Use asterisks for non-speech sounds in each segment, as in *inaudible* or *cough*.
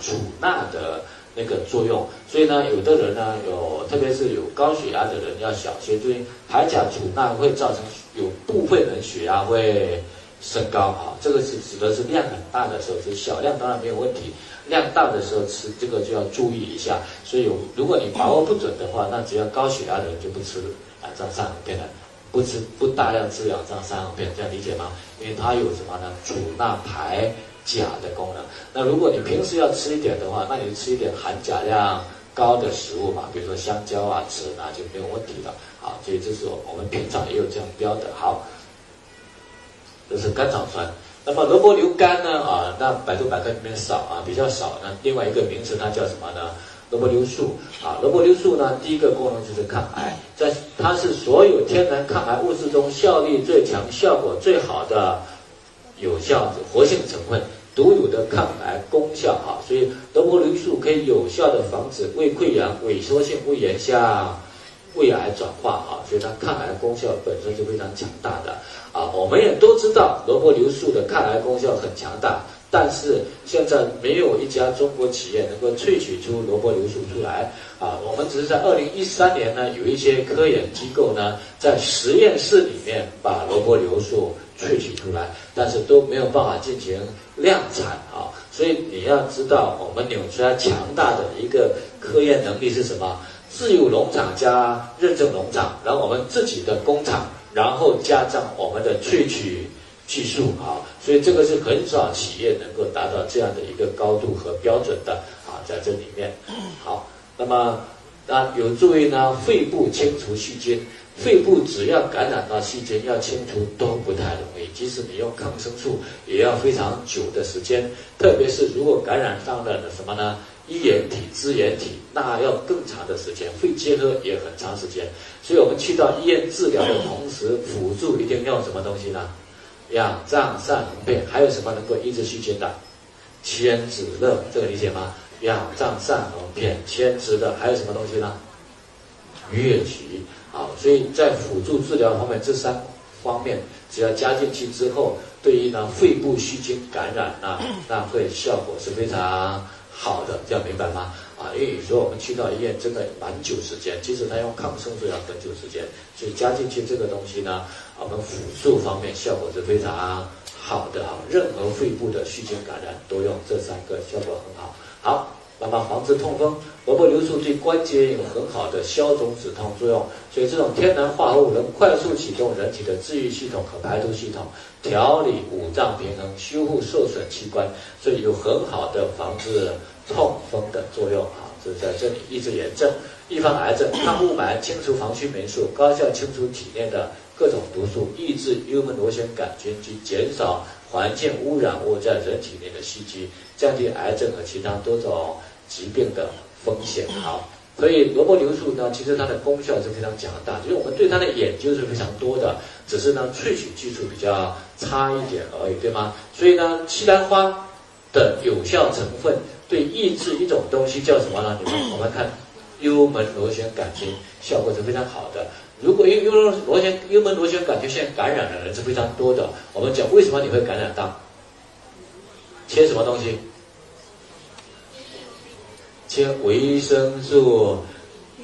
储钠的那个作用。所以呢，有的人呢，有特别是有高血压的人要小心注意，排钾储钠会造成有部分人血压会升高啊。这个是指的是量很大的时候，是小量当然没有问题，量大的时候吃这个就要注意一下。所以有如果你把握不准的话，那只要高血压的人就不吃啊，这样三合片的。不吃不大量吃两张三合片，这样理解吗？因为它有什么呢？储钠排钾的功能。那如果你平时要吃一点的话，那你就吃一点含钾量高的食物嘛，比如说香蕉啊，吃啊就没有问题了。好，所以这是我们平常也有这样标的。好，这是甘草酸。那么萝卜硫苷呢？啊，那百度百科里面少啊，比较少。那另外一个名词它叫什么呢？萝卜硫素。啊，萝卜硫素呢，第一个功能就是抗癌，在它是所有天然抗癌物质中效力最强、效果最好的有效活性成分，独有的抗癌功效。啊，所以萝卜硫素可以有效的防止胃溃疡、萎缩性胃炎向胃癌转化。啊，所以它抗癌功效本身就非常强大的。啊，我们也都知道萝卜硫素的抗癌功效很强大。但是现在没有一家中国企业能够萃取出萝卜硫素出来啊！我们只是在二零一三年呢，有一些科研机构呢，在实验室里面把萝卜硫素萃取出来，但是都没有办法进行量产啊！所以你要知道，我们纽崔莱强大的一个科研能力是什么？自有农场加认证农场，然后我们自己的工厂，然后加上我们的萃取。技术啊，所以这个是很少企业能够达到这样的一个高度和标准的啊，在这里面。好，那么那有助于呢肺部清除细菌，肺部只要感染到细菌，要清除都不太容易，即使你用抗生素，也要非常久的时间。特别是如果感染上了什么呢？衣原体、支原体，那要更长的时间，肺结核也很长时间。所以我们去到医院治疗的同时，辅助一定用什么东西呢？氧藏散合片还有什么能够抑制细菌的？千子乐，这个理解吗？氧藏散合片，千子的还有什么东西呢？疟疾。好，所以在辅助治疗方面，这三方面只要加进去之后，对于呢肺部细菌感染呢，那会效果是非常好的，这样明白吗？啊，因为有时候我们去到医院真的蛮久时间，即使他用抗生素要很久时间，所以加进去这个东西呢，我们辅助方面效果是非常好的哈。任何肺部的细菌感染都用这三个，效果很好。好，那么防治痛风，萝卜硫素对关节有很好的消肿止痛作用，所以这种天然化合物能快速启动人体的治愈系统和排毒系统，调理五脏平衡，修复受损器官，所以有很好的防治。痛风的作用啊，就在这里抑制炎症、预防癌症、抗雾霾、清除防区霉素、高效清除体内的各种毒素、抑制幽门螺旋杆菌及减少环境污染物在人体内的吸积，降低癌症和其他多种疾病的风险。好，所以萝卜牛素呢，其实它的功效是非常强大，就是我们对它的研究是非常多的，只是呢萃取技术比较差一点而已，对吗？所以呢，西兰花的有效成分。对抑制一种东西叫什么呢？你们我们看幽门螺旋杆菌效果是非常好的。如果幽幽门螺旋幽门螺旋杆菌现在感染的人是非常多的，我们讲为什么你会感染到？切什么东西？切维生素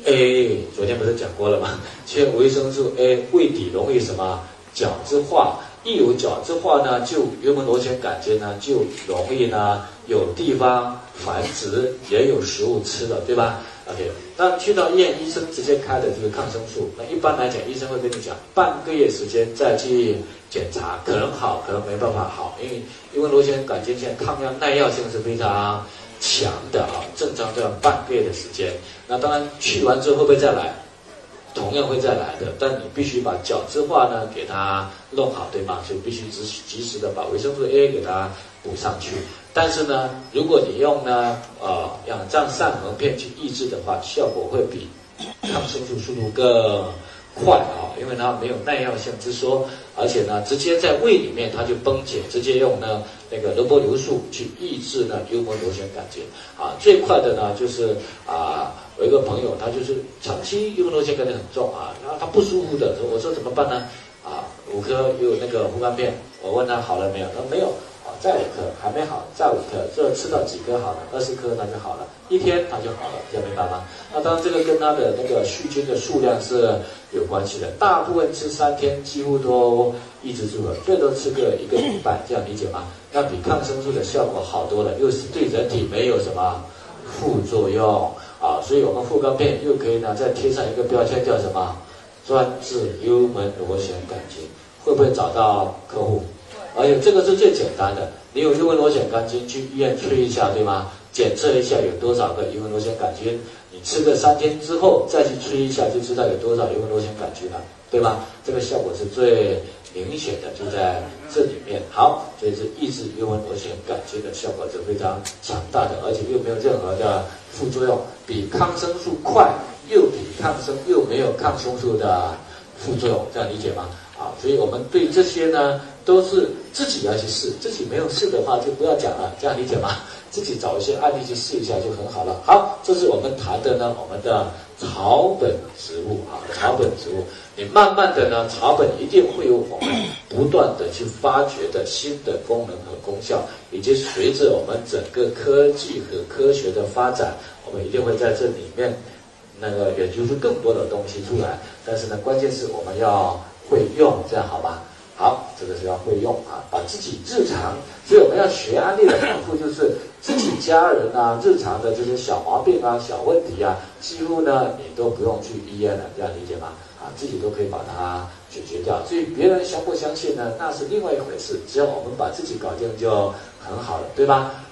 A，昨天不是讲过了吗？切维生素 A，胃底容易什么角质化？一有角质化呢，就幽门螺旋杆菌呢就容易呢有地方。繁殖也有食物吃的，对吧？OK，那去到医院，医生直接开的就是抗生素。那一般来讲，医生会跟你讲，半个月时间再去检查，可能好，可能没办法好，因为因为螺旋杆菌现在抗药耐药性是非常强的啊，正常都要半个月的时间。那当然去完之后会不会再来？同样会再来的，但你必须把角质化呢给它弄好，对吗？所以必须及及时的把维生素 A 给它补上去。但是呢，如果你用呢，呃，氧藏散合片去抑制的话，效果会比抗生素速度更快啊，因为它没有耐药性之说，而且呢，直接在胃里面它就崩解，直接用呢那个萝卜硫素去抑制呢幽门螺旋杆菌啊，最快的呢就是啊，我一个朋友他就是长期幽门螺旋杆菌很重啊，然后他不舒服的，我说怎么办呢？啊，五颗有那个护肝片，我问他好了没有，他说没有。再五颗，还没好，再五颗，这吃到几颗好了？二十颗那就好了，一天他就好了，这样明白吗？那当然这个跟他的那个细菌的数量是有关系的，大部分吃三天几乎都抑制住了，最多吃个一个礼拜，这样理解吗？那比抗生素的效果好多了，又是对人体没有什么副作用啊，所以我们护肝片又可以呢再贴上一个标签叫什么？专治幽门螺旋杆菌，会不会找到客户？而且这个是最简单的，你有幽门螺旋杆菌去医院吹一下，对吗？检测一下有多少个幽门螺旋杆菌，你吃个三天之后再去吹一下，就知道有多少幽门螺旋杆菌了，对吗？这个效果是最明显的，就在这里面。好，所以是抑制幽门螺旋杆菌的效果是非常强大的，而且又没有任何的副作用，比抗生素快，又比抗生又没有抗生素的副作用，这样理解吗？啊，所以我们对这些呢，都是自己要去试，自己没有试的话就不要讲了，这样理解吗？自己找一些案例去试一下就很好了。好，这是我们谈的呢，我们的草本植物啊，草本植物，你慢慢的呢，草本一定会有我们 *coughs* 不断的去发掘的新的功能和功效，以及随着我们整个科技和科学的发展，我们一定会在这里面那个研究出更多的东西出来。但是呢，关键是我们要。会用这样好吧？好，这个是要会用啊，把自己日常，所以我们要学安利的功夫，就是自己家人啊，日常的这些小毛病啊、小问题啊，几乎呢你都不用去医院了，这样理解吗？啊，自己都可以把它解决掉。至于别人相不相信呢，那是另外一回事。只要我们把自己搞定就很好了，对吧？